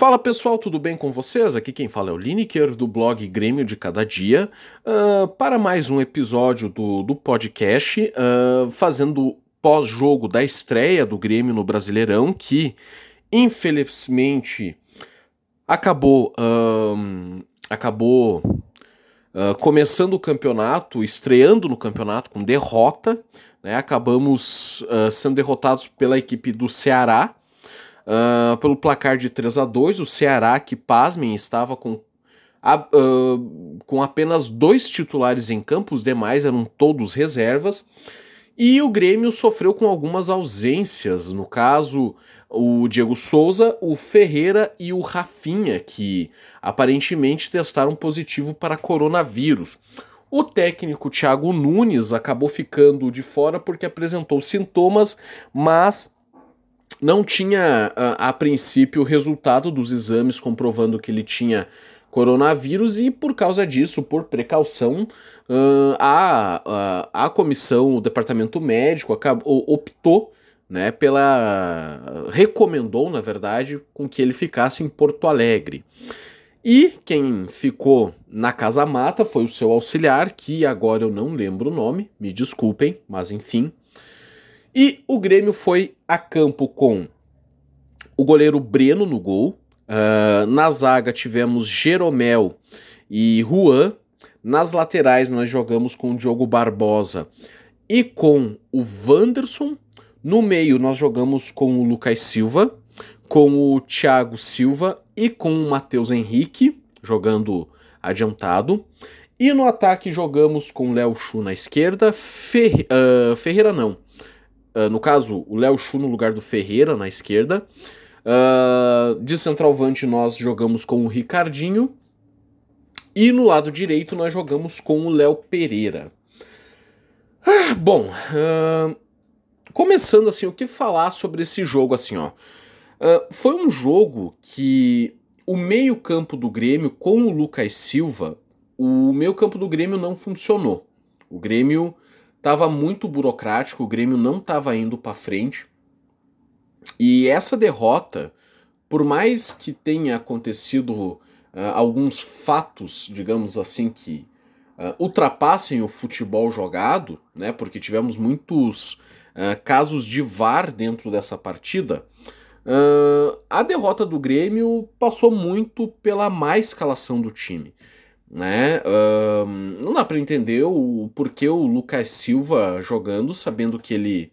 Fala pessoal, tudo bem com vocês? Aqui quem fala é o Lineker do blog Grêmio de Cada Dia uh, para mais um episódio do, do podcast uh, fazendo pós-jogo da estreia do Grêmio no Brasileirão que infelizmente acabou uh, acabou começando o campeonato, estreando no campeonato com derrota, né? acabamos sendo derrotados pela equipe do Ceará Uh, pelo placar de 3 a 2 o Ceará, que pasmem, estava com, a, uh, com apenas dois titulares em campo, os demais eram todos reservas. E o Grêmio sofreu com algumas ausências, no caso, o Diego Souza, o Ferreira e o Rafinha, que aparentemente testaram positivo para coronavírus. O técnico Thiago Nunes acabou ficando de fora porque apresentou sintomas, mas não tinha, a, a princípio, o resultado dos exames comprovando que ele tinha coronavírus e por causa disso, por precaução, uh, a, a, a comissão, o departamento médico acabou, optou né, pela. recomendou, na verdade, com que ele ficasse em Porto Alegre. E quem ficou na Casa Mata foi o seu auxiliar, que agora eu não lembro o nome, me desculpem, mas enfim, e o Grêmio foi a campo com o goleiro Breno no gol. Uh, na zaga tivemos Jeromel e Juan. Nas laterais nós jogamos com o Diogo Barbosa e com o Wanderson. No meio nós jogamos com o Lucas Silva, com o Thiago Silva e com o Matheus Henrique, jogando adiantado. E no ataque jogamos com Léo Chu na esquerda, uh, Ferreira não, Uh, no caso, o Léo Chu no lugar do Ferreira na esquerda. Uh, de centralvante nós jogamos com o Ricardinho. E no lado direito nós jogamos com o Léo Pereira. Ah, bom, uh, começando assim, o que falar sobre esse jogo assim, ó. foi um jogo que o meio campo do Grêmio com o Lucas Silva, o meio campo do Grêmio não funcionou. O Grêmio Tava muito burocrático, o Grêmio não estava indo para frente. E essa derrota, por mais que tenha acontecido uh, alguns fatos, digamos assim, que uh, ultrapassem o futebol jogado, né? Porque tivemos muitos uh, casos de VAR dentro dessa partida. a derrota do Grêmio passou muito pela má escalação do time né? Um, não dá para entender o porquê o Lucas Silva jogando, sabendo que ele.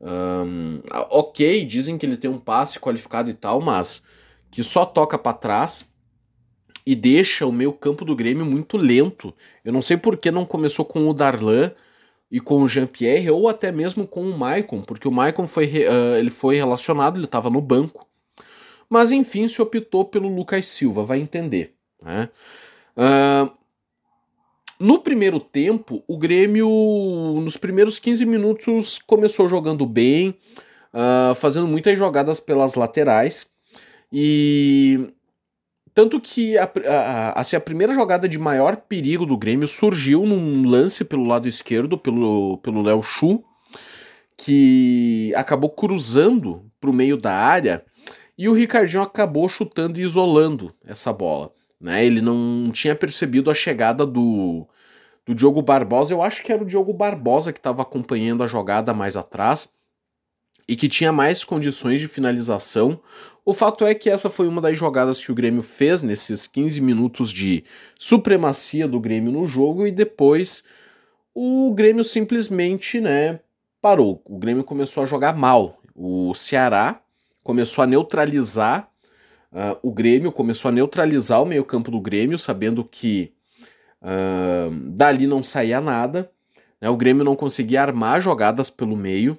Um, ok, dizem que ele tem um passe qualificado e tal, mas que só toca para trás e deixa o meio campo do Grêmio muito lento. Eu não sei por que não começou com o Darlan e com o Jean-Pierre, ou até mesmo com o Maicon, porque o Maicon foi, uh, ele foi relacionado, ele estava no banco. Mas enfim, se optou pelo Lucas Silva, vai entender. Né? Uh, no primeiro tempo, o Grêmio, nos primeiros 15 minutos, começou jogando bem, uh, fazendo muitas jogadas pelas laterais. E tanto que a, a, assim, a primeira jogada de maior perigo do Grêmio surgiu num lance pelo lado esquerdo, pelo Léo Chu, que acabou cruzando para o meio da área e o Ricardinho acabou chutando e isolando essa bola. Né? Ele não tinha percebido a chegada do, do Diogo Barbosa. Eu acho que era o Diogo Barbosa que estava acompanhando a jogada mais atrás e que tinha mais condições de finalização. O fato é que essa foi uma das jogadas que o Grêmio fez nesses 15 minutos de supremacia do Grêmio no jogo e depois o Grêmio simplesmente, né, parou. O Grêmio começou a jogar mal. O Ceará começou a neutralizar Uh, o Grêmio começou a neutralizar o meio-campo do Grêmio, sabendo que uh, dali não saía nada. Né? O Grêmio não conseguia armar jogadas pelo meio.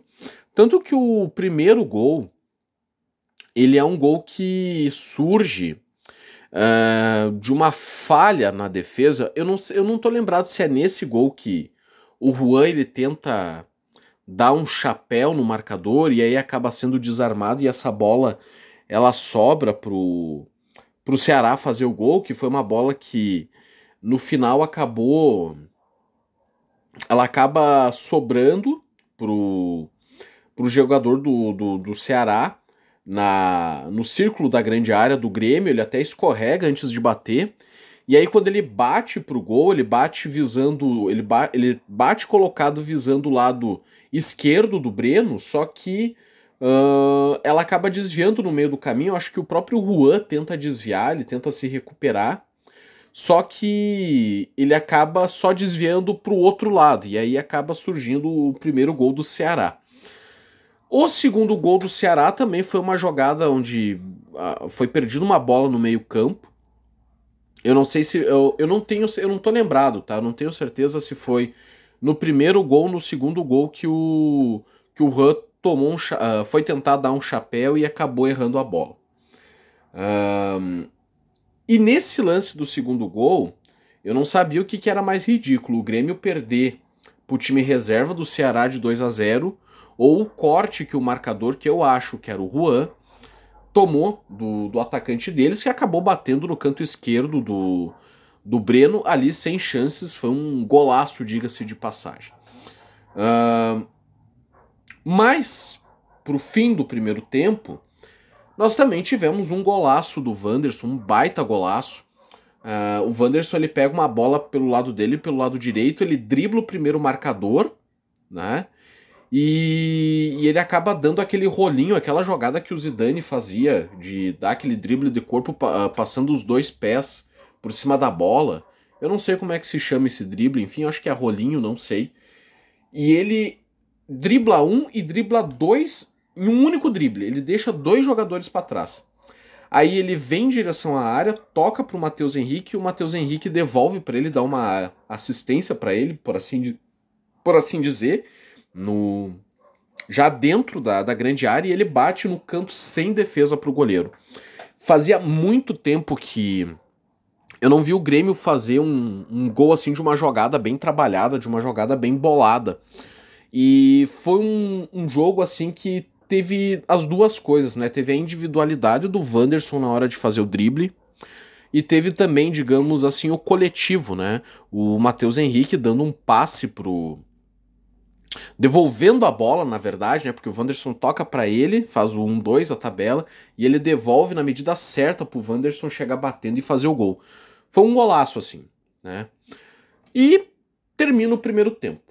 Tanto que o primeiro gol ele é um gol que surge uh, de uma falha na defesa. Eu não, eu não tô lembrado se é nesse gol que o Juan ele tenta dar um chapéu no marcador e aí acaba sendo desarmado e essa bola ela sobra pro, pro Ceará fazer o gol, que foi uma bola que no final acabou. Ela acaba sobrando pro, pro jogador do, do, do Ceará, na no círculo da grande área do Grêmio, ele até escorrega antes de bater. E aí quando ele bate pro gol, ele bate visando, ele, ba ele bate colocado visando o lado esquerdo do Breno, só que uh, ela acaba desviando no meio do caminho. Eu acho que o próprio Juan tenta desviar, ele tenta se recuperar. Só que ele acaba só desviando para o outro lado, e aí acaba surgindo o primeiro gol do Ceará. O segundo gol do Ceará também foi uma jogada onde uh, foi perdida uma bola no meio-campo. Eu não sei se. Eu, eu não tenho. Eu não tô lembrado, tá? Eu não tenho certeza se foi no primeiro gol, no segundo gol que o. que o Han tomou um, uh, foi tentar dar um chapéu e acabou errando a bola. Um, e nesse lance do segundo gol, eu não sabia o que, que era mais ridículo: o Grêmio perder pro time reserva do Ceará de 2 a 0 ou o corte que o marcador, que eu acho que era o Juan, tomou do, do atacante deles, que acabou batendo no canto esquerdo do, do Breno, ali sem chances. Foi um golaço, diga-se de passagem. Mas, pro fim do primeiro tempo, nós também tivemos um golaço do Wanderson, um baita golaço. Uh, o Wanderson ele pega uma bola pelo lado dele, pelo lado direito, ele dribla o primeiro marcador, né? E, e, ele acaba dando aquele rolinho, aquela jogada que o Zidane fazia, de dar aquele drible de corpo uh, passando os dois pés por cima da bola. Eu não sei como é que se chama esse drible, enfim, acho que é rolinho, não sei. E ele dribla um e dribla dois em um único drible. Ele deixa dois jogadores para trás. Aí ele vem em direção à área, toca para o Matheus Henrique o Matheus Henrique devolve para ele, dá uma assistência para ele, por assim, por assim dizer, no já dentro da, da grande área e ele bate no canto sem defesa para o goleiro. Fazia muito tempo que eu não vi o Grêmio fazer um, um gol assim de uma jogada bem trabalhada, de uma jogada bem bolada. E foi um, um jogo assim que teve as duas coisas, né? Teve a individualidade do Wanderson na hora de fazer o drible. E teve também, digamos assim, o coletivo, né? O Matheus Henrique dando um passe pro. Devolvendo a bola, na verdade, né? Porque o Wanderson toca para ele, faz o 1-2 a tabela, e ele devolve na medida certa pro Wanderson chegar batendo e fazer o gol. Foi um golaço, assim, né? E termina o primeiro tempo.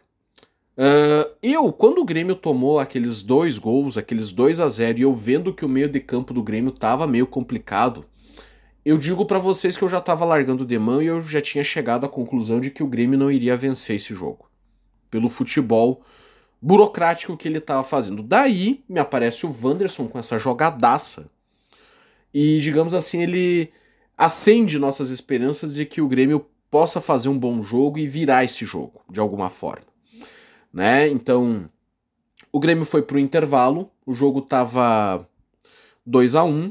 Uh, eu, quando o Grêmio tomou aqueles dois gols, aqueles 2 a 0 e eu vendo que o meio de campo do Grêmio tava meio complicado, eu digo para vocês que eu já tava largando de mão e eu já tinha chegado à conclusão de que o Grêmio não iria vencer esse jogo. Pelo futebol burocrático que ele tava fazendo. Daí me aparece o Wanderson com essa jogadaça. E, digamos assim, ele acende nossas esperanças de que o Grêmio possa fazer um bom jogo e virar esse jogo, de alguma forma né? Então, o Grêmio foi pro intervalo, o jogo tava 2 a 1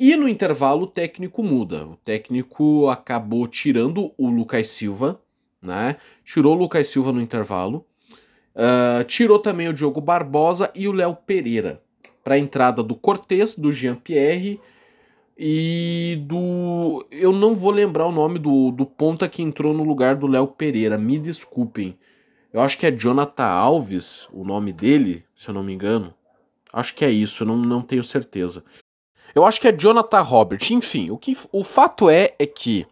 e no intervalo o técnico muda. O técnico acabou tirando o Lucas Silva, né? Tirou o Lucas Silva no intervalo. Uh, tirou também o Diogo Barbosa e o Léo Pereira para a entrada do Cortez, do Jean-Pierre e do. Eu não vou lembrar o nome do, do ponta que entrou no lugar do Léo Pereira, me desculpem. Eu acho que é Jonathan Alves o nome dele, se eu não me engano. Acho que é isso, eu não, não tenho certeza. Eu acho que é Jonathan Robert. Enfim, o, que, o fato é, é que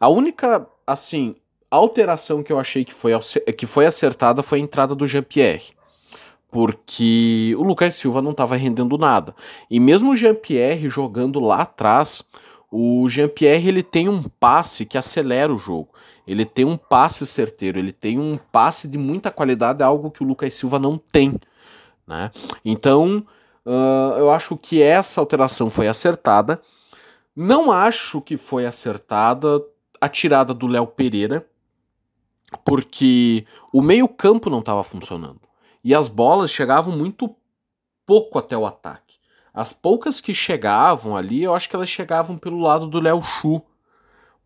a única, assim, alteração que eu achei que foi, que foi acertada foi a entrada do Jean-Pierre. Porque o Lucas Silva não estava rendendo nada. E mesmo o Jean-Pierre jogando lá atrás, o Jean-Pierre ele tem um passe que acelera o jogo. Ele tem um passe certeiro, ele tem um passe de muita qualidade, algo que o Lucas Silva não tem. Né? Então, uh, eu acho que essa alteração foi acertada. Não acho que foi acertada a tirada do Léo Pereira, porque o meio-campo não estava funcionando. E as bolas chegavam muito pouco até o ataque. As poucas que chegavam ali, eu acho que elas chegavam pelo lado do Léo Chu.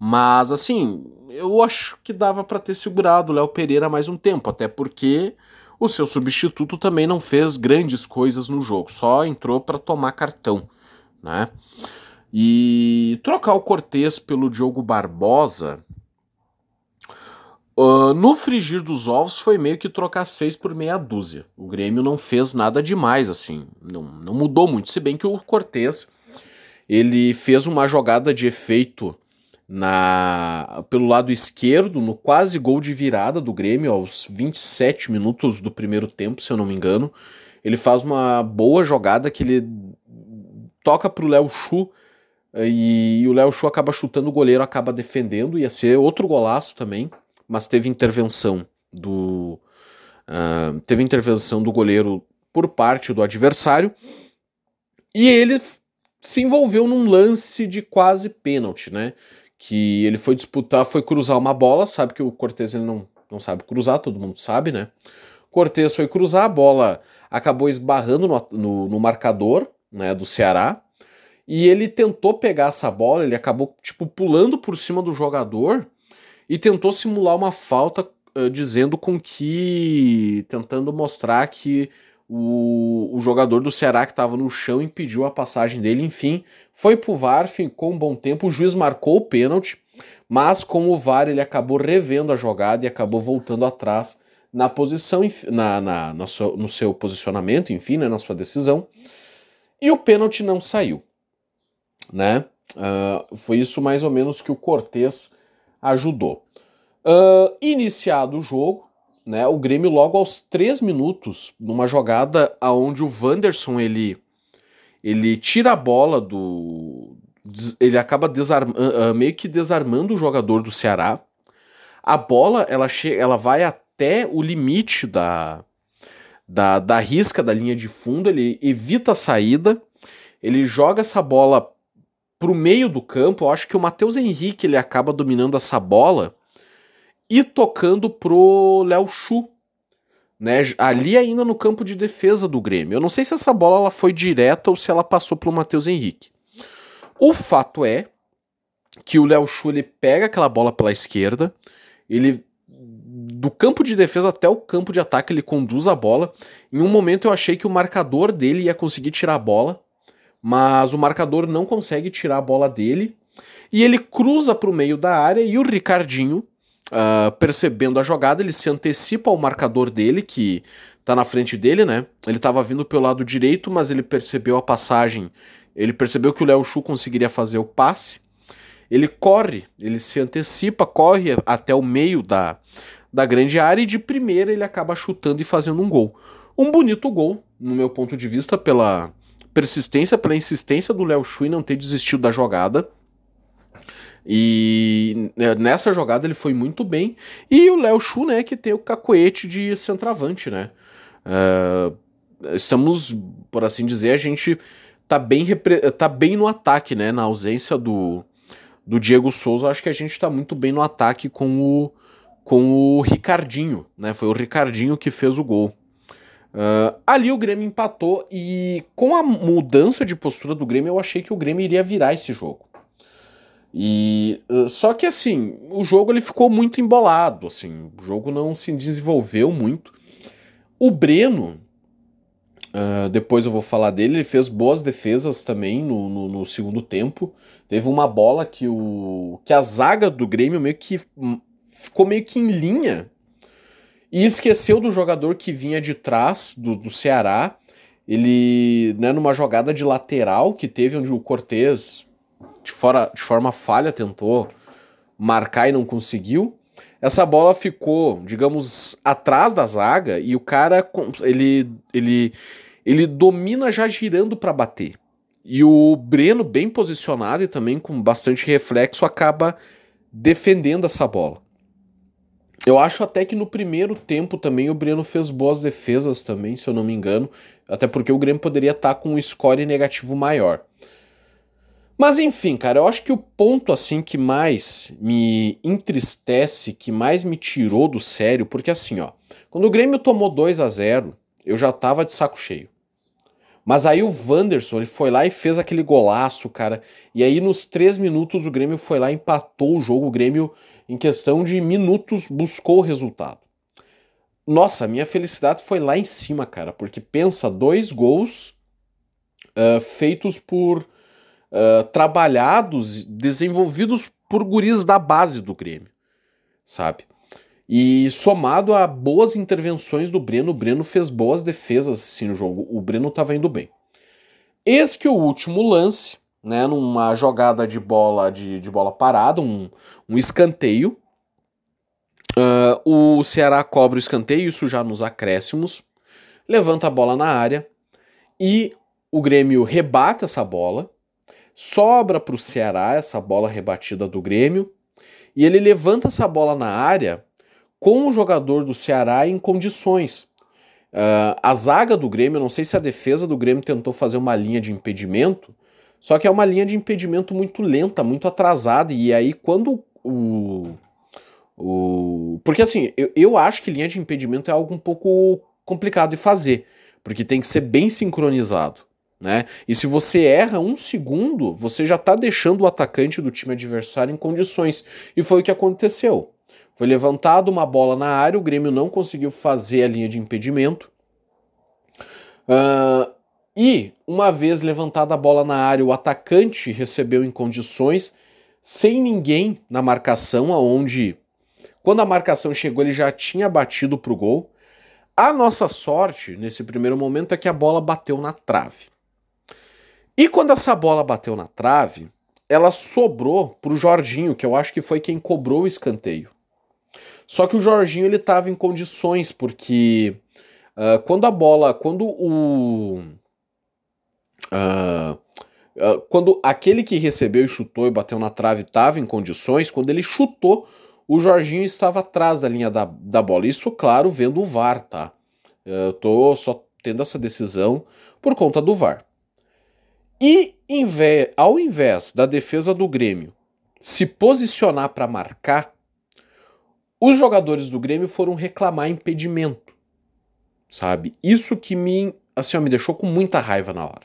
Mas assim, eu acho que dava para ter segurado o Léo Pereira mais um tempo, até porque o seu substituto também não fez grandes coisas no jogo, só entrou para tomar cartão, né? E trocar o Cortez pelo Diogo Barbosa, Uh, no frigir dos ovos foi meio que trocar seis por meia dúzia. O Grêmio não fez nada demais, assim. Não, não mudou muito. Se bem que o Cortez ele fez uma jogada de efeito na pelo lado esquerdo, no quase gol de virada do Grêmio, aos 27 minutos do primeiro tempo, se eu não me engano. Ele faz uma boa jogada que ele toca pro Léo Chu e o Léo Chu acaba chutando, o goleiro acaba defendendo, ia ser outro golaço também mas teve intervenção do uh, teve intervenção do goleiro por parte do adversário e ele se envolveu num lance de quase pênalti, né? Que ele foi disputar, foi cruzar uma bola, sabe que o Cortez ele não, não sabe cruzar, todo mundo sabe, né? Cortez foi cruzar, a bola acabou esbarrando no, no, no marcador né, do Ceará. E ele tentou pegar essa bola, ele acabou tipo pulando por cima do jogador e tentou simular uma falta uh, dizendo com que. tentando mostrar que o, o jogador do Ceará que estava no chão impediu a passagem dele. Enfim, foi pro VAR, ficou um bom tempo. O juiz marcou o pênalti, mas com o VAR ele acabou revendo a jogada e acabou voltando atrás na posição, na, na, no seu posicionamento, enfim, né, na sua decisão. E o pênalti não saiu, né? Uh, foi isso mais ou menos que o Cortez ajudou. Uh, iniciado o jogo, né, o Grêmio logo aos 3 minutos, numa jogada aonde o Wanderson ele, ele tira a bola do. Ele acaba desarma, uh, meio que desarmando o jogador do Ceará. A bola ela, chega, ela vai até o limite da, da, da risca da linha de fundo, ele evita a saída, ele joga essa bola pro meio do campo, eu acho que o Matheus Henrique ele acaba dominando essa bola e tocando pro Léo Chu, né? Ali ainda no campo de defesa do Grêmio. Eu não sei se essa bola ela foi direta ou se ela passou pro Matheus Henrique. O fato é que o Léo Chu ele pega aquela bola pela esquerda, ele do campo de defesa até o campo de ataque ele conduz a bola. Em um momento eu achei que o marcador dele ia conseguir tirar a bola, mas o marcador não consegue tirar a bola dele e ele cruza para o meio da área e o Ricardinho, uh, percebendo a jogada, ele se antecipa ao marcador dele, que tá na frente dele, né? Ele estava vindo pelo lado direito, mas ele percebeu a passagem, ele percebeu que o Léo Chu conseguiria fazer o passe. Ele corre, ele se antecipa, corre até o meio da, da grande área e de primeira ele acaba chutando e fazendo um gol. Um bonito gol, no meu ponto de vista, pela persistência, pela insistência do Léo Chui não ter desistido da jogada. E né, nessa jogada ele foi muito bem. E o Léo Chu, né, que tem o cacoete de centroavante, né? Uh, estamos, por assim dizer, a gente tá bem, tá bem no ataque, né? Na ausência do, do Diego Souza, acho que a gente tá muito bem no ataque com o, com o Ricardinho, né? Foi o Ricardinho que fez o gol. Uh, ali o Grêmio empatou e com a mudança de postura do Grêmio eu achei que o Grêmio iria virar esse jogo. E uh, só que assim, o jogo ele ficou muito embolado, assim, o jogo não se desenvolveu muito. O Breno, uh, depois eu vou falar dele, ele fez boas defesas também no, no, no, segundo tempo. Teve uma bola que o que a zaga do Grêmio meio que hum, ficou meio que em linha e esqueceu do jogador que vinha de trás do, do Ceará. Ele, né, numa jogada de lateral que teve, onde o Cortez, de, fora, de forma falha, tentou marcar e não conseguiu. Essa bola ficou, digamos, atrás da zaga e o cara ele, ele, ele domina já girando para bater. E o Breno, bem posicionado e também com bastante reflexo, acaba defendendo essa bola. Eu acho até que no primeiro tempo também o Breno fez boas defesas também, se eu não me engano. Até porque o Grêmio poderia estar tá com um score negativo maior. Mas enfim, cara, eu acho que o ponto assim que mais me entristece, que mais me tirou do sério, porque assim, ó, quando o Grêmio tomou 2 a 0 eu já tava de saco cheio. Mas aí o Wanderson, ele foi lá e fez aquele golaço, cara. E aí nos três minutos o Grêmio foi lá empatou o jogo. O Grêmio em questão de minutos, buscou o resultado. Nossa, minha felicidade foi lá em cima, cara, porque pensa, dois gols uh, feitos por trabalhados, desenvolvidos por guris da base do Grêmio, sabe? E somado a boas intervenções do Breno, o Breno fez boas defesas assim no jogo. O Breno estava indo bem. Eis que o último lance, né, numa jogada de bola de, de bola parada, um, um escanteio. Uh, o Ceará cobra o escanteio, isso já nos acréscimos. Levanta a bola na área e o Grêmio rebate essa bola. Sobra para o Ceará essa bola rebatida do Grêmio. E ele levanta essa bola na área com o jogador do Ceará em condições. Uh, a zaga do Grêmio, não sei se a defesa do Grêmio tentou fazer uma linha de impedimento, só que é uma linha de impedimento muito lenta, muito atrasada, e aí quando o. o porque assim, eu, eu acho que linha de impedimento é algo um pouco complicado de fazer, porque tem que ser bem sincronizado. Né? E se você erra um segundo, você já está deixando o atacante do time adversário em condições. E foi o que aconteceu. Foi levantado uma bola na área, o Grêmio não conseguiu fazer a linha de impedimento. Uh, e, uma vez levantada a bola na área, o atacante recebeu em condições, sem ninguém na marcação, aonde quando a marcação chegou ele já tinha batido para o gol. A nossa sorte nesse primeiro momento é que a bola bateu na trave. E quando essa bola bateu na trave, ela sobrou para o Jorginho, que eu acho que foi quem cobrou o escanteio. Só que o Jorginho ele estava em condições, porque uh, quando a bola, quando o. Uh, uh, quando aquele que recebeu e chutou e bateu na trave estava em condições, quando ele chutou, o Jorginho estava atrás da linha da, da bola. Isso, claro, vendo o VAR, tá? Eu tô só tendo essa decisão por conta do VAR. E ao invés da defesa do Grêmio se posicionar para marcar, os jogadores do Grêmio foram reclamar impedimento, sabe? Isso que me, assim, ó, me deixou com muita raiva na hora.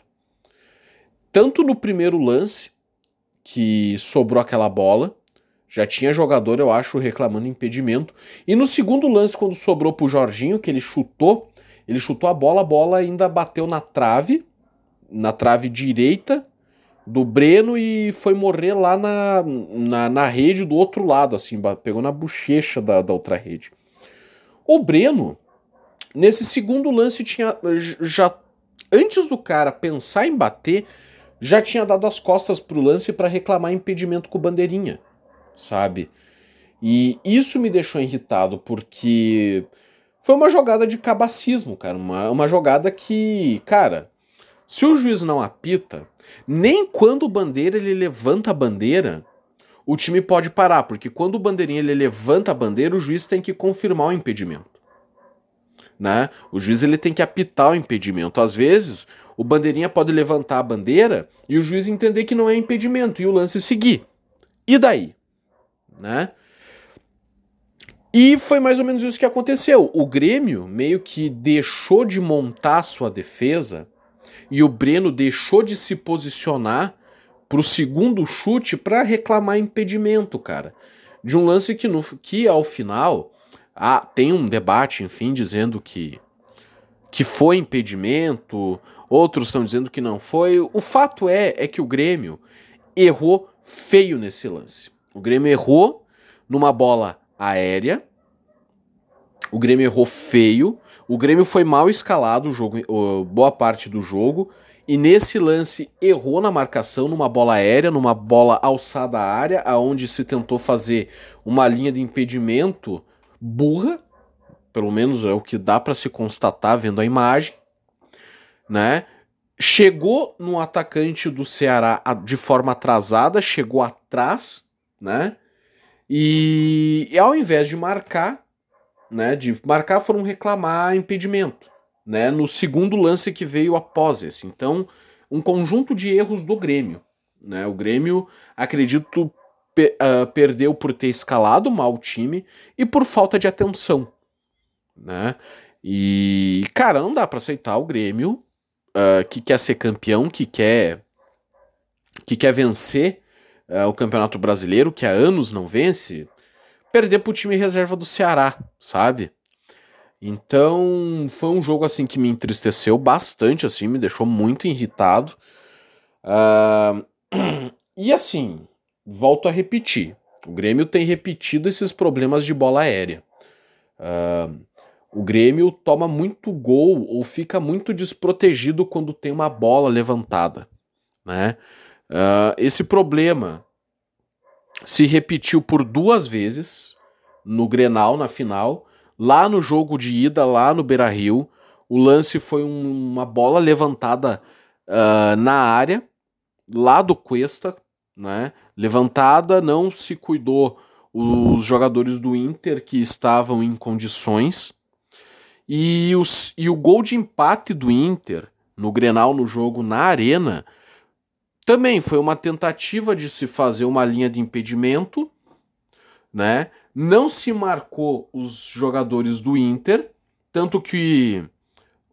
Tanto no primeiro lance, que sobrou aquela bola, já tinha jogador, eu acho, reclamando impedimento. E no segundo lance, quando sobrou pro Jorginho, que ele chutou, ele chutou a bola, a bola ainda bateu na trave, na trave direita do Breno e foi morrer lá na, na, na, rede do outro lado, assim, pegou na bochecha da, da outra rede. O Breno, nesse segundo lance, tinha já antes do cara pensar em bater, já tinha dado as costas pro lance para reclamar impedimento com bandeirinha, sabe? E isso me deixou irritado porque foi uma jogada de cabacismo, cara, uma, uma jogada que, cara, se o juiz não apita, nem quando o bandeira ele levanta a bandeira, o time pode parar, porque quando o bandeirinha ele levanta a bandeira, o juiz tem que confirmar o impedimento. Né? O juiz ele tem que apitar o impedimento. Às vezes, o bandeirinha pode levantar a bandeira e o juiz entender que não é impedimento e o lance seguir. E daí? Né? E foi mais ou menos isso que aconteceu. O Grêmio meio que deixou de montar sua defesa e o Breno deixou de se posicionar pro segundo chute para reclamar impedimento, cara. De um lance que, no, que ao final ah, tem um debate, enfim, dizendo que, que foi impedimento, outros estão dizendo que não foi. O fato é, é que o Grêmio errou feio nesse lance. O Grêmio errou numa bola aérea, o Grêmio errou feio, o Grêmio foi mal escalado o jogo, boa parte do jogo, e nesse lance errou na marcação numa bola aérea, numa bola alçada à área, aonde se tentou fazer uma linha de impedimento burra, pelo menos é o que dá para se constatar vendo a imagem, né? Chegou no atacante do Ceará de forma atrasada, chegou atrás, né? E, e ao invés de marcar, né, de marcar foram reclamar impedimento, né, no segundo lance que veio após esse. Então, um conjunto de erros do Grêmio, né? O Grêmio, acredito, uh, perdeu por ter escalado mal o time e por falta de atenção, né? E, cara, não dá para aceitar o Grêmio uh, que quer ser campeão, que quer que quer vencer uh, o Campeonato Brasileiro, que há anos não vence, perder pro time reserva do Ceará, sabe? Então, foi um jogo assim que me entristeceu bastante, assim, me deixou muito irritado. Uh, e assim, volto a repetir: o Grêmio tem repetido esses problemas de bola aérea. Uh, o Grêmio toma muito gol ou fica muito desprotegido quando tem uma bola levantada. Né? Uh, esse problema se repetiu por duas vezes no Grenal, na final. Lá no jogo de ida, lá no Beira Rio, o lance foi um, uma bola levantada uh, na área, lá do Cuesta, né? Levantada, não se cuidou os jogadores do Inter que estavam em condições. E, os, e o gol de empate do Inter no Grenal no jogo na Arena também foi uma tentativa de se fazer uma linha de impedimento, né? Não se marcou os jogadores do Inter, tanto que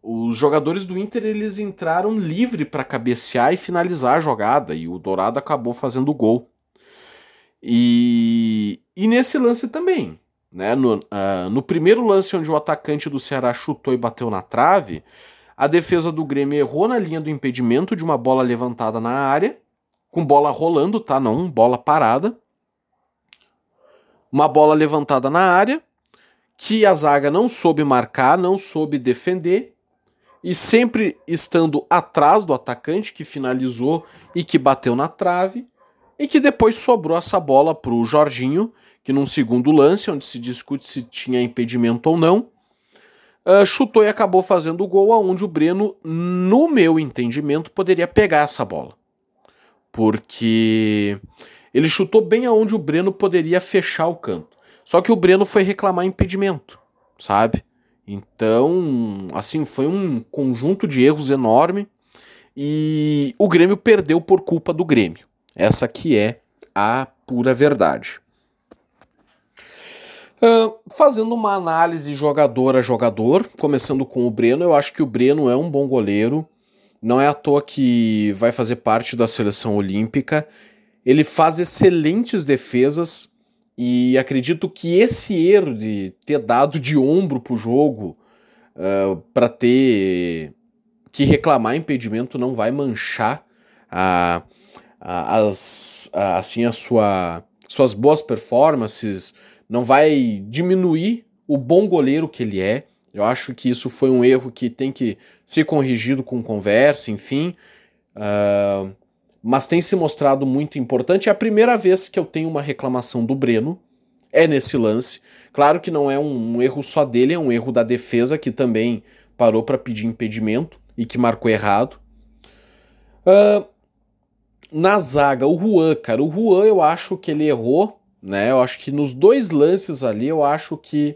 os jogadores do Inter eles entraram livre para cabecear e finalizar a jogada e o Dourado acabou fazendo o gol. E, e nesse lance também, né? No, uh, no primeiro lance onde o atacante do Ceará chutou e bateu na trave, a defesa do Grêmio errou na linha do impedimento de uma bola levantada na área, com bola rolando, tá? Não, bola parada. Uma bola levantada na área, que a zaga não soube marcar, não soube defender, e sempre estando atrás do atacante que finalizou e que bateu na trave, e que depois sobrou essa bola para o Jorginho, que num segundo lance, onde se discute se tinha impedimento ou não, uh, chutou e acabou fazendo o gol aonde o Breno, no meu entendimento, poderia pegar essa bola. Porque ele chutou bem aonde o Breno poderia fechar o canto. Só que o Breno foi reclamar impedimento, sabe? Então, assim, foi um conjunto de erros enorme e o Grêmio perdeu por culpa do Grêmio. Essa que é a pura verdade. Uh, fazendo uma análise jogador a jogador, começando com o Breno, eu acho que o Breno é um bom goleiro. Não é à toa que vai fazer parte da seleção olímpica. Ele faz excelentes defesas e acredito que esse erro de ter dado de ombro pro jogo uh, ah, para ter que reclamar impedimento não vai manchar a, a, as, a, assim a sua, suas boas performances não vai diminuir o bom goleiro que ele é. Eu acho que isso foi um erro que tem que ser corrigido com conversa, enfim. Uh, mas tem se mostrado muito importante. É a primeira vez que eu tenho uma reclamação do Breno, é nesse lance. Claro que não é um, um erro só dele, é um erro da defesa que também parou para pedir impedimento e que marcou errado. Uh, na zaga, o Juan, cara, o Juan eu acho que ele errou né? Eu acho que nos dois lances ali, eu acho que,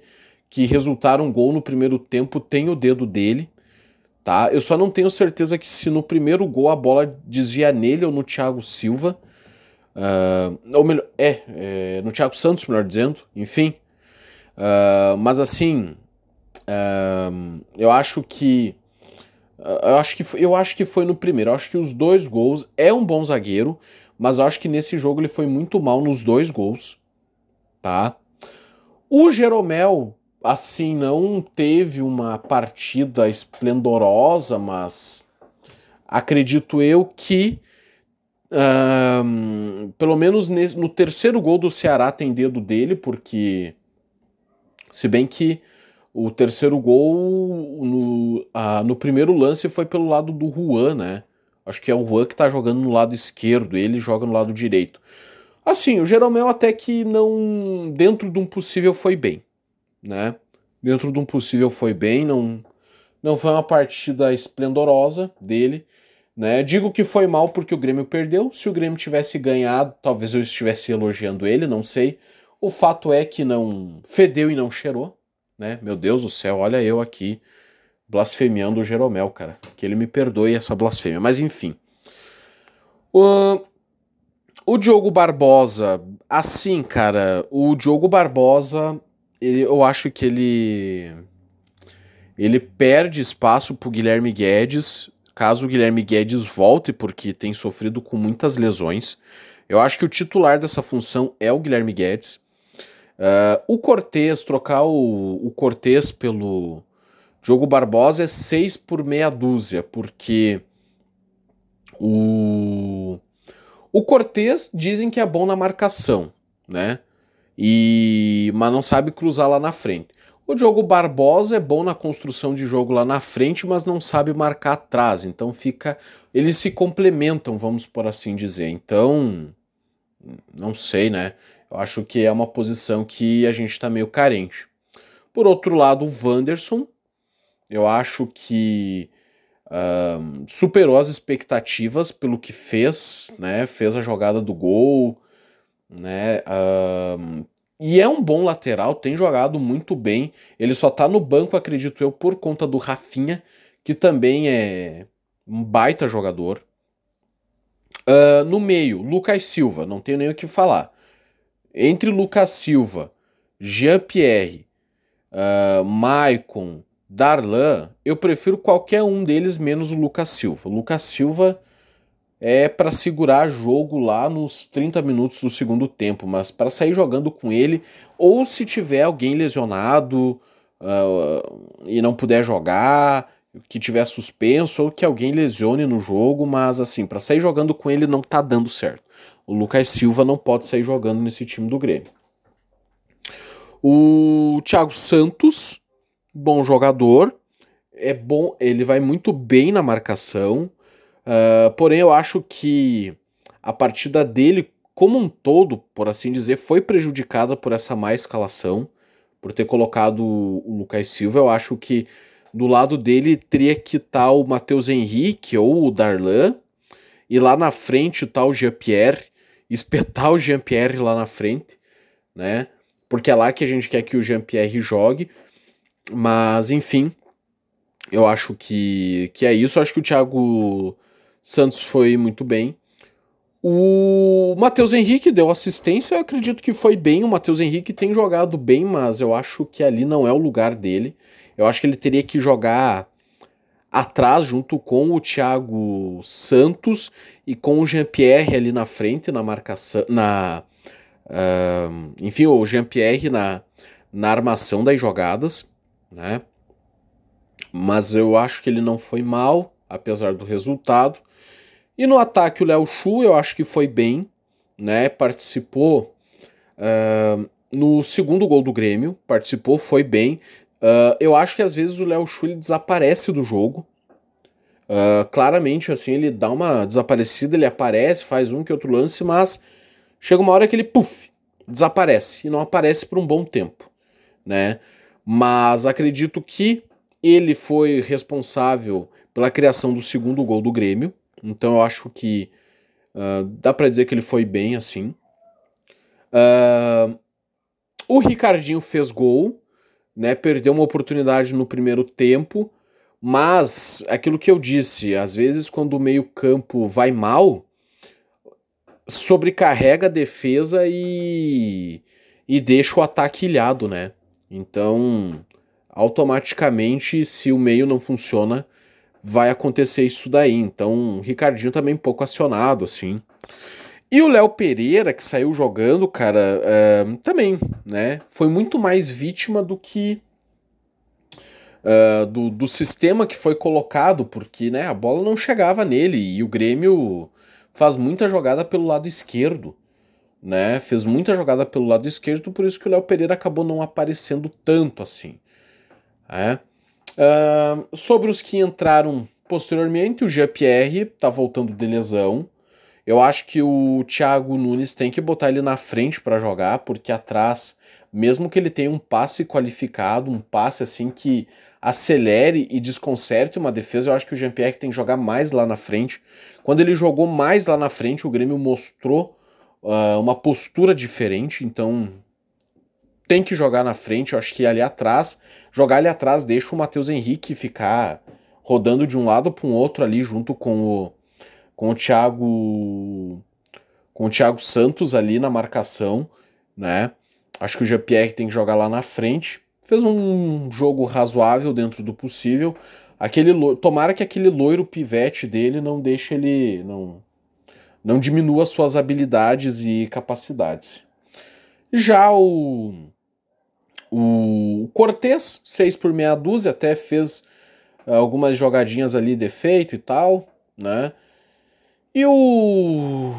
que resultaram um gol no primeiro tempo tem o dedo dele, tá? Eu só não tenho certeza que se no primeiro gol a bola desvia nele ou no Thiago Silva. Uh, ou melhor, é, é, no Thiago Santos, melhor dizendo, enfim. Uh, mas assim, uh, eu acho que eu acho que foi, eu acho que foi no primeiro. Eu acho que os dois gols é um bom zagueiro, mas eu acho que nesse jogo ele foi muito mal nos dois gols tá? O Jeromel, assim, não teve uma partida esplendorosa, mas acredito eu que um, pelo menos no terceiro gol do Ceará tem dedo dele, porque se bem que o terceiro gol no, no primeiro lance foi pelo lado do Juan, né? Acho que é o Juan que tá jogando no lado esquerdo, ele joga no lado direito. Assim, o Jeromel até que não. Dentro de um possível foi bem, né? Dentro de um possível foi bem, não, não foi uma partida esplendorosa dele, né? Digo que foi mal porque o Grêmio perdeu. Se o Grêmio tivesse ganhado, talvez eu estivesse elogiando ele, não sei. O fato é que não fedeu e não cheirou, né? Meu Deus do céu, olha eu aqui blasfemiando o Jeromel, cara. Que ele me perdoe essa blasfêmia, mas enfim. Uh, o Diogo Barbosa, assim, cara, o Diogo Barbosa, ele, eu acho que ele ele perde espaço pro Guilherme Guedes, caso o Guilherme Guedes volte, porque tem sofrido com muitas lesões. Eu acho que o titular dessa função é o Guilherme Guedes. Uh, o Cortez, trocar o, o Cortez pelo Diogo Barbosa é 6 por meia dúzia, porque o o Cortez dizem que é bom na marcação, né? E mas não sabe cruzar lá na frente. O Diogo Barbosa é bom na construção de jogo lá na frente, mas não sabe marcar atrás. Então fica. Eles se complementam, vamos por assim dizer. Então. Não sei, né? Eu acho que é uma posição que a gente está meio carente. Por outro lado, o Wanderson. Eu acho que superou as expectativas pelo que fez, né? Fez a jogada do gol, né? E é um bom lateral, tem jogado muito bem. Ele só tá no banco, acredito eu, por conta do Rafinha, que também é um baita jogador. Uh, no meio, Lucas Silva, não tenho nem o que falar. Entre Lucas Silva, Jean-Pierre, uh, Maicon, Darlan, eu prefiro qualquer um deles menos o Lucas Silva. O Lucas Silva é para segurar jogo lá nos 30 minutos do segundo tempo, mas para sair jogando com ele, ou se tiver alguém lesionado uh, e não puder jogar, que tiver suspenso, ou que alguém lesione no jogo, mas assim, para sair jogando com ele não tá dando certo. O Lucas Silva não pode sair jogando nesse time do Grêmio. O Thiago Santos, bom jogador, é bom, ele vai muito bem na marcação, Uh, porém, eu acho que a partida dele, como um todo, por assim dizer, foi prejudicada por essa má escalação, por ter colocado o Lucas Silva. Eu acho que do lado dele teria que estar tá o Matheus Henrique ou o Darlan, e lá na frente o Jean-Pierre, espetar o Jean-Pierre lá na frente, né? Porque é lá que a gente quer que o Jean-Pierre jogue. Mas, enfim, eu acho que, que é isso. Eu acho que o Thiago Santos foi muito bem. O Matheus Henrique deu assistência, eu acredito que foi bem. O Matheus Henrique tem jogado bem, mas eu acho que ali não é o lugar dele. Eu acho que ele teria que jogar atrás, junto com o Thiago Santos e com o Jean-Pierre ali na frente, na marcação. Na, uh, enfim, o Jean-Pierre na, na armação das jogadas, né? Mas eu acho que ele não foi mal, apesar do resultado. E no ataque, o Léo Chu, eu acho que foi bem, né? Participou uh, no segundo gol do Grêmio, participou, foi bem. Uh, eu acho que às vezes o Léo Chu ele desaparece do jogo. Uh, claramente, assim, ele dá uma desaparecida, ele aparece, faz um que outro lance, mas chega uma hora que ele, puf, desaparece e não aparece por um bom tempo, né? Mas acredito que ele foi responsável pela criação do segundo gol do Grêmio, então eu acho que uh, dá para dizer que ele foi bem assim. Uh, o Ricardinho fez gol, né? Perdeu uma oportunidade no primeiro tempo, mas aquilo que eu disse, às vezes quando o meio-campo vai mal, sobrecarrega a defesa e, e deixa o ataque ilhado, né? Então, automaticamente, se o meio não funciona, vai acontecer isso daí. Então, o Ricardinho também pouco acionado, assim. E o Léo Pereira, que saiu jogando, cara, é, também, né? Foi muito mais vítima do que. Uh, do, do sistema que foi colocado, porque né, a bola não chegava nele e o Grêmio faz muita jogada pelo lado esquerdo, né? Fez muita jogada pelo lado esquerdo, por isso que o Léo Pereira acabou não aparecendo tanto assim. Uh, sobre os que entraram posteriormente, o Jean-Pierre tá voltando de lesão. Eu acho que o Thiago Nunes tem que botar ele na frente para jogar, porque atrás, mesmo que ele tenha um passe qualificado, um passe assim que acelere e desconcerte uma defesa, eu acho que o Jean-Pierre tem que jogar mais lá na frente. Quando ele jogou mais lá na frente, o Grêmio mostrou uh, uma postura diferente, então tem que jogar na frente. Eu acho que ali atrás, jogar ali atrás deixa o Matheus Henrique ficar rodando de um lado para um outro ali junto com o com o Thiago com o Thiago Santos ali na marcação, né? Acho que o GPR tem que jogar lá na frente. Fez um jogo razoável dentro do possível. Aquele tomara que aquele loiro pivete dele não deixe ele não não diminua suas habilidades e capacidades. Já o o Cortez, 6 por meia dúzia, até fez eh, algumas jogadinhas ali de efeito e tal, né? E o.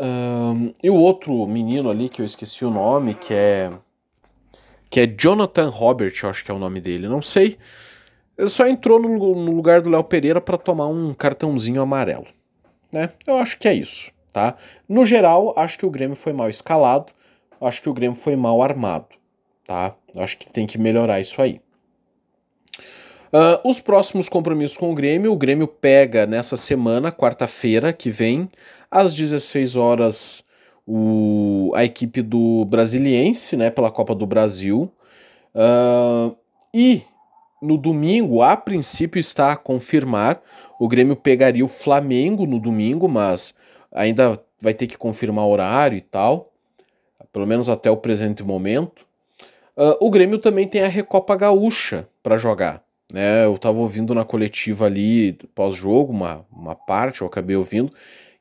Um, e o outro menino ali, que eu esqueci o nome, que é. que é Jonathan Robert, eu acho que é o nome dele, não sei. Ele só entrou no, no lugar do Léo Pereira para tomar um cartãozinho amarelo. Né? Eu acho que é isso. Tá? No geral, acho que o Grêmio foi mal escalado, acho que o Grêmio foi mal armado. Tá? Acho que tem que melhorar isso aí. Uh, os próximos compromissos com o Grêmio, o Grêmio pega nessa semana, quarta-feira que vem, às 16 horas, o, a equipe do Brasiliense, né, pela Copa do Brasil. Uh, e no domingo, a princípio está a confirmar, o Grêmio pegaria o Flamengo no domingo, mas ainda vai ter que confirmar horário e tal, pelo menos até o presente momento. Uh, o Grêmio também tem a Recopa Gaúcha para jogar. Né? Eu estava ouvindo na coletiva ali, pós-jogo, uma, uma parte, eu acabei ouvindo,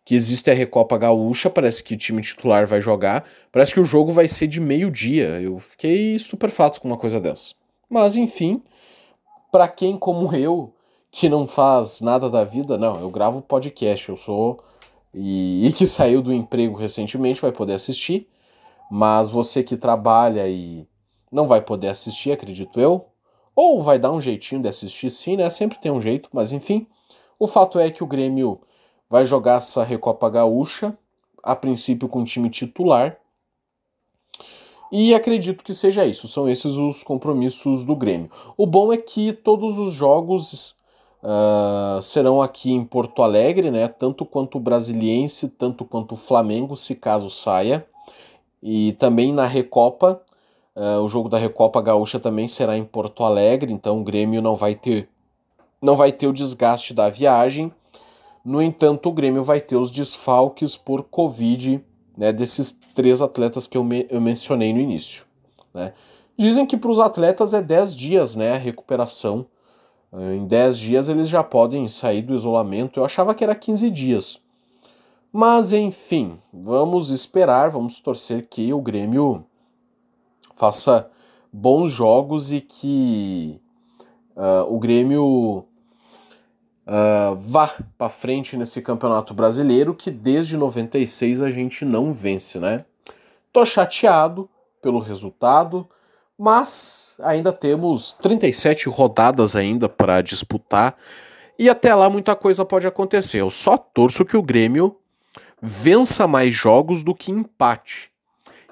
que existe a Recopa Gaúcha, parece que o time titular vai jogar, parece que o jogo vai ser de meio-dia. Eu fiquei estupefato com uma coisa dessa. Mas enfim, para quem como eu, que não faz nada da vida, não, eu gravo podcast, eu sou. E, e que saiu do emprego recentemente vai poder assistir, mas você que trabalha e não vai poder assistir, acredito eu, ou vai dar um jeitinho de assistir sim, né? Sempre tem um jeito, mas enfim. O fato é que o Grêmio vai jogar essa Recopa Gaúcha, a princípio com o time titular. E acredito que seja isso, são esses os compromissos do Grêmio. O bom é que todos os jogos uh, serão aqui em Porto Alegre, né? Tanto quanto o Brasiliense, tanto quanto o Flamengo, se caso saia. E também na Recopa, uh, o jogo da Recopa Gaúcha também será em Porto Alegre, então o Grêmio não vai ter, não vai ter o desgaste da viagem no entanto, o Grêmio vai ter os desfalques por Covid né, desses três atletas que eu, me, eu mencionei no início. Né. Dizem que para os atletas é 10 dias né, a recuperação. Em 10 dias eles já podem sair do isolamento. Eu achava que era 15 dias. Mas enfim, vamos esperar, vamos torcer que o Grêmio faça bons jogos e que uh, o Grêmio uh, vá para frente nesse campeonato brasileiro que desde 96 a gente não vence, né? Tô chateado pelo resultado, mas ainda temos 37 rodadas ainda para disputar e até lá muita coisa pode acontecer. Eu só torço que o Grêmio vença mais jogos do que empate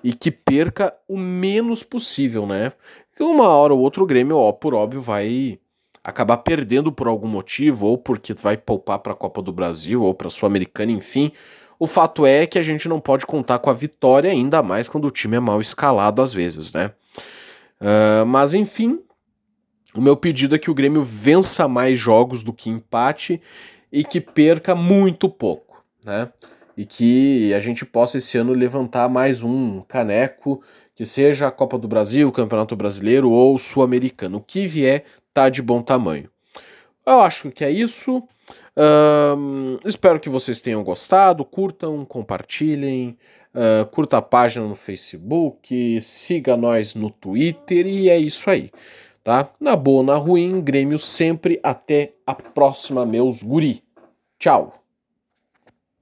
e que perca o menos possível, né? uma hora ou outra o Grêmio, ó, por óbvio, vai acabar perdendo por algum motivo, ou porque vai poupar para a Copa do Brasil, ou para a Sul-Americana, enfim. O fato é que a gente não pode contar com a vitória, ainda mais quando o time é mal escalado às vezes, né? Uh, mas enfim, o meu pedido é que o Grêmio vença mais jogos do que empate e que perca muito pouco, né? E que a gente possa esse ano levantar mais um caneco, que seja a Copa do Brasil, Campeonato Brasileiro ou Sul-Americano. O que vier tá de bom tamanho. Eu acho que é isso. Um, espero que vocês tenham gostado. Curtam, compartilhem. Uh, curta a página no Facebook, siga nós no Twitter e é isso aí, tá? Na boa, na ruim, Grêmio sempre. Até a próxima, meus guri. Tchau!